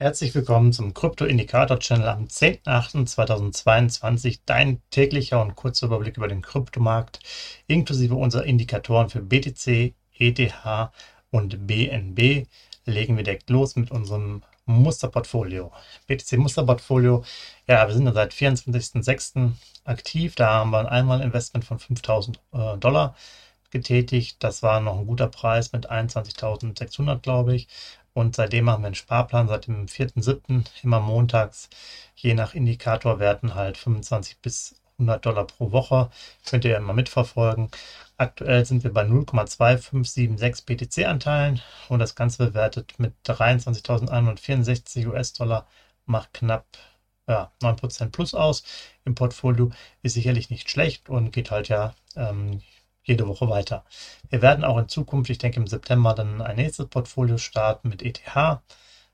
Herzlich willkommen zum Krypto-Indikator-Channel am 10.08.2022, dein täglicher und kurzer Überblick über den Kryptomarkt, inklusive unserer Indikatoren für BTC, ETH und BNB. Legen wir direkt los mit unserem Musterportfolio. BTC Musterportfolio, ja, wir sind ja seit 24.06. aktiv. Da haben wir einmal Investment von 5000 äh, Dollar getätigt. Das war noch ein guter Preis mit 21.600, glaube ich. Und seitdem machen wir einen Sparplan seit dem 4.7. immer montags, je nach Indikatorwerten halt 25 bis 100 Dollar pro Woche. Könnt ihr immer mitverfolgen. Aktuell sind wir bei 0,2576 BTC-Anteilen und das Ganze bewertet mit 23.164 US-Dollar macht knapp ja, 9% plus aus im Portfolio. Ist sicherlich nicht schlecht und geht halt ja ähm, jede Woche weiter. Wir werden auch in Zukunft, ich denke im September, dann ein nächstes Portfolio starten mit ETH,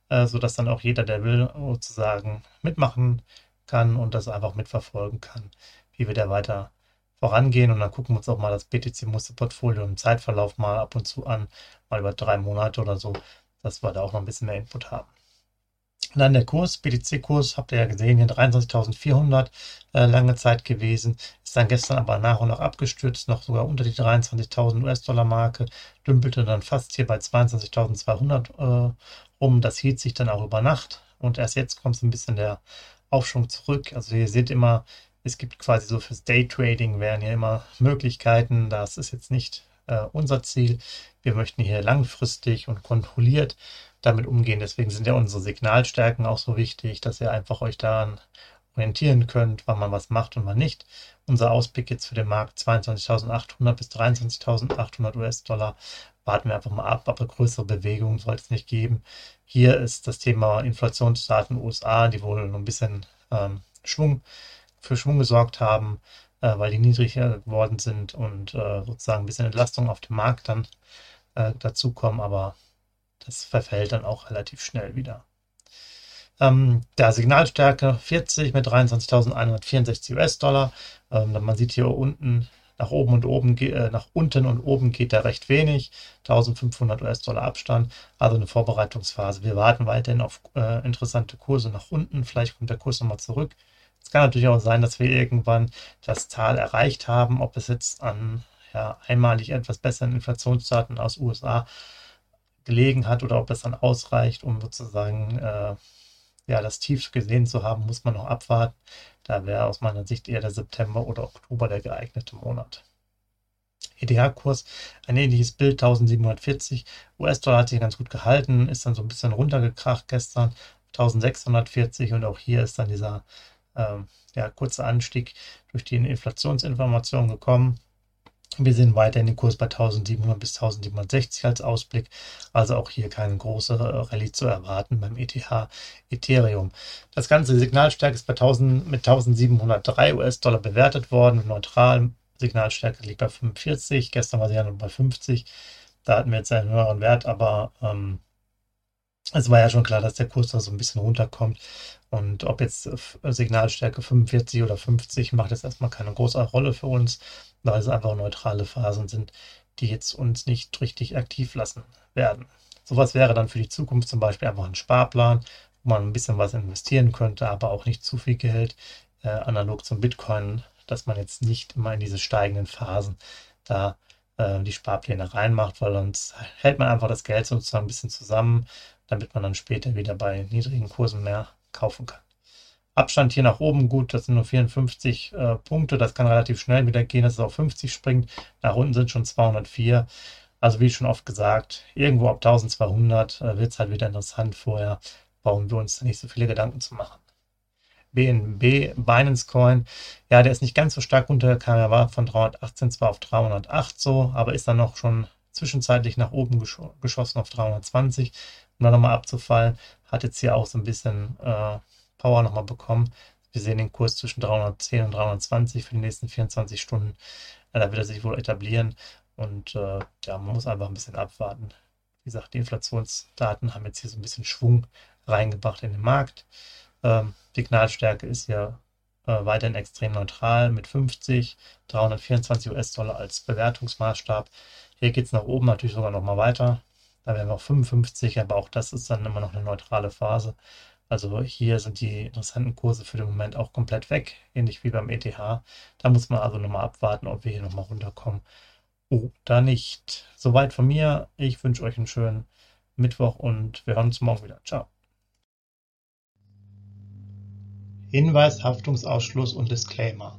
äh, sodass dann auch jeder, der will, sozusagen mitmachen kann und das einfach mitverfolgen kann, wie wir da weiter vorangehen. Und dann gucken wir uns auch mal das BTC-Musterportfolio im Zeitverlauf mal ab und zu an, mal über drei Monate oder so, dass wir da auch noch ein bisschen mehr Input haben. Und dann der Kurs, BTC-Kurs, habt ihr ja gesehen, hier 23.400 äh, lange Zeit gewesen, ist dann gestern aber nach und nach abgestürzt, noch sogar unter die 23.000 US-Dollar-Marke, dümpelte dann fast hier bei 22.200 äh, rum. Das hielt sich dann auch über Nacht und erst jetzt kommt so ein bisschen der Aufschwung zurück. Also ihr seht immer, es gibt quasi so fürs Daytrading werden ja immer Möglichkeiten. Das ist jetzt nicht äh, unser Ziel. Wir möchten hier langfristig und kontrolliert damit umgehen. Deswegen sind ja unsere Signalstärken auch so wichtig, dass ihr einfach euch daran orientieren könnt, wann man was macht und wann nicht. Unser Ausblick jetzt für den Markt 22.800 bis 23.800 US-Dollar. Warten wir einfach mal ab, aber größere Bewegungen soll es nicht geben. Hier ist das Thema Inflationsdaten USA, die wohl noch ein bisschen ähm, Schwung, für Schwung gesorgt haben, äh, weil die niedriger geworden sind und äh, sozusagen ein bisschen Entlastung auf dem Markt dann äh, dazukommen. Aber das verfällt dann auch relativ schnell wieder. Ähm, der Signalstärke 40 mit 23.164 US-Dollar. Ähm, man sieht hier unten nach oben und oben, äh, nach unten und oben geht da recht wenig. 1500 US-Dollar Abstand, also eine Vorbereitungsphase. Wir warten weiterhin auf äh, interessante Kurse nach unten. Vielleicht kommt der Kurs nochmal zurück. Es kann natürlich auch sein, dass wir irgendwann das Tal erreicht haben, ob es jetzt an ja, einmalig etwas besseren Inflationsdaten aus USA gelegen hat oder ob das dann ausreicht, um sozusagen äh, ja, das Tief gesehen zu haben, muss man noch abwarten. Da wäre aus meiner Sicht eher der September oder Oktober der geeignete Monat. ETH-Kurs, ein ähnliches Bild, 1740. US-Dollar hat sich ganz gut gehalten, ist dann so ein bisschen runtergekracht gestern, 1640 und auch hier ist dann dieser ähm, ja, kurze Anstieg durch die Inflationsinformation gekommen. Wir sehen weiterhin den Kurs bei 1700 bis 1760 als Ausblick. Also auch hier keine große Rallye zu erwarten beim ETH Ethereum. Das ganze Signalstärke ist bei 1000, mit 1703 US-Dollar bewertet worden. Neutral Signalstärke liegt bei 45. Gestern war sie ja noch bei 50. Da hatten wir jetzt einen höheren Wert, aber ähm, es war ja schon klar, dass der Kurs da so ein bisschen runterkommt. Und ob jetzt Signalstärke 45 oder 50 macht jetzt erstmal keine große Rolle für uns weil es einfach neutrale Phasen sind, die jetzt uns nicht richtig aktiv lassen werden. Sowas wäre dann für die Zukunft zum Beispiel einfach ein Sparplan, wo man ein bisschen was investieren könnte, aber auch nicht zu viel Geld, äh, analog zum Bitcoin, dass man jetzt nicht immer in diese steigenden Phasen da äh, die Sparpläne reinmacht, weil sonst hält man einfach das Geld sozusagen ein bisschen zusammen, damit man dann später wieder bei niedrigen Kursen mehr kaufen kann. Abstand hier nach oben gut, das sind nur 54 äh, Punkte, das kann relativ schnell wieder gehen, dass es auf 50 springt. Nach unten sind schon 204. Also wie schon oft gesagt, irgendwo ab 1200 äh, wird es halt wieder interessant. Vorher brauchen wir uns nicht so viele Gedanken zu machen. BNB, Binance Coin, ja, der ist nicht ganz so stark runtergekommen. Er war von 318 zwar auf 308 so, aber ist dann noch schon zwischenzeitlich nach oben gesch geschossen auf 320, um dann nochmal abzufallen. Hat jetzt hier auch so ein bisschen äh, Power nochmal bekommen. Wir sehen den Kurs zwischen 310 und 320 für die nächsten 24 Stunden. Ja, da wird er sich wohl etablieren und äh, ja, man muss einfach ein bisschen abwarten. Wie gesagt, die Inflationsdaten haben jetzt hier so ein bisschen Schwung reingebracht in den Markt. Ähm, Signalstärke ist ja äh, weiterhin extrem neutral mit 50, 324 US-Dollar als Bewertungsmaßstab. Hier geht es nach oben natürlich sogar noch mal weiter. Da wären wir auf 55, aber auch das ist dann immer noch eine neutrale Phase. Also hier sind die interessanten Kurse für den Moment auch komplett weg, ähnlich wie beim ETH. Da muss man also nochmal abwarten, ob wir hier nochmal runterkommen oder nicht. Soweit von mir. Ich wünsche euch einen schönen Mittwoch und wir hören uns morgen wieder. Ciao. Hinweis, Haftungsausschluss und Disclaimer.